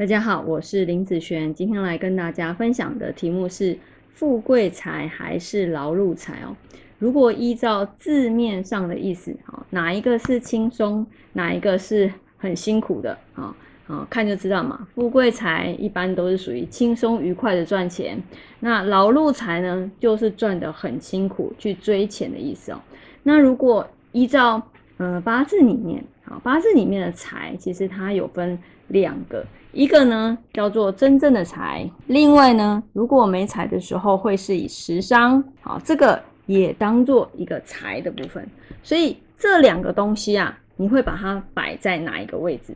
大家好，我是林子璇，今天来跟大家分享的题目是“富贵财还是劳碌财”哦。如果依照字面上的意思，哈，哪一个是轻松，哪一个是很辛苦的？啊啊，看就知道嘛。富贵财一般都是属于轻松愉快的赚钱，那劳碌财呢，就是赚得很辛苦去追钱的意思哦。那如果依照呃八字里面，啊，八字里面的财其实它有分两个。一个呢叫做真正的财，另外呢，如果没财的时候，会是以食伤，好，这个也当做一个财的部分。所以这两个东西啊，你会把它摆在哪一个位置？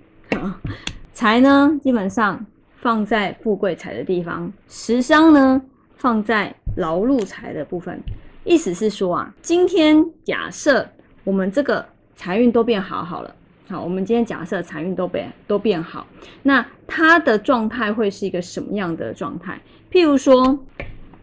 财呢，基本上放在富贵财的地方，食伤呢放在劳碌财的部分。意思是说啊，今天假设我们这个财运都变好好了。好，我们今天假设财运都变都变好，那它的状态会是一个什么样的状态？譬如说，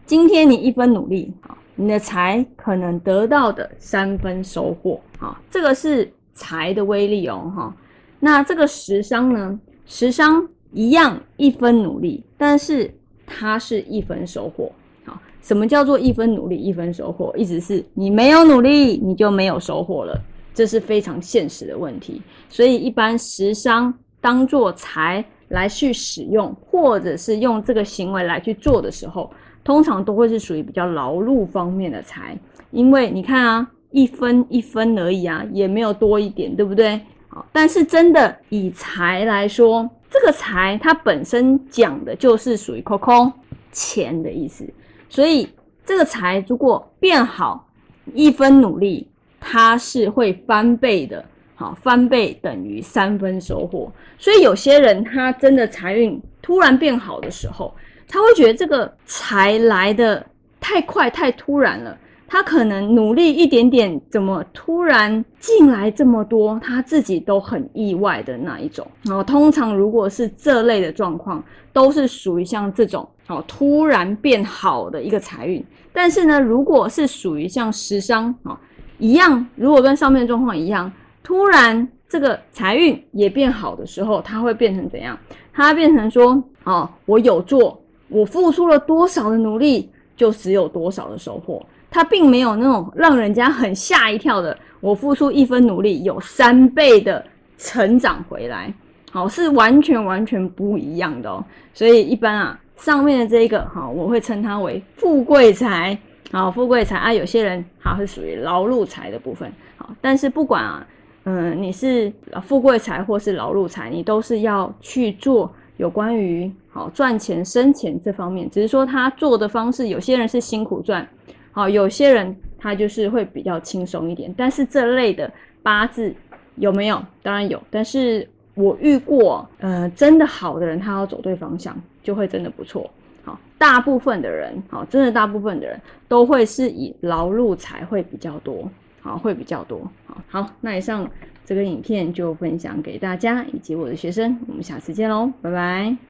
今天你一分努力，好，你的财可能得到的三分收获，好，这个是财的威力哦，哈。那这个食伤呢？食伤一样一分努力，但是它是一分收获，好，什么叫做一分努力一分收获？意思是你没有努力，你就没有收获了。这是非常现实的问题，所以一般食伤当做财来去使用，或者是用这个行为来去做的时候，通常都会是属于比较劳碌方面的财，因为你看啊，一分一分而已啊，也没有多一点，对不对？好，但是真的以财来说，这个财它本身讲的就是属于空空钱的意思，所以这个财如果变好，一分努力。它是会翻倍的，好，翻倍等于三分收获。所以有些人他真的财运突然变好的时候，他会觉得这个财来的太快太突然了，他可能努力一点点，怎么突然进来这么多，他自己都很意外的那一种。然后，通常如果是这类的状况，都是属于像这种哦突然变好的一个财运。但是呢，如果是属于像食伤啊。一样，如果跟上面的状况一样，突然这个财运也变好的时候，它会变成怎样？它变成说，哦，我有做，我付出了多少的努力，就只有多少的收获。它并没有那种让人家很吓一跳的，我付出一分努力有三倍的成长回来，好，是完全完全不一样的哦。所以一般啊，上面的这个，好，我会称它为富贵财。好，富贵财啊，有些人好是属于劳碌财的部分。好，但是不管啊，嗯，你是富贵财或是劳碌财，你都是要去做有关于好赚钱生钱这方面。只是说他做的方式，有些人是辛苦赚，好，有些人他就是会比较轻松一点。但是这类的八字有没有？当然有。但是我遇过，呃，真的好的人，他要走对方向，就会真的不错。大部分的人，好，真的大部分的人都会是以劳碌才会比较多，好，会比较多，好，好，那以上这个影片就分享给大家以及我的学生，我们下次见喽，拜拜。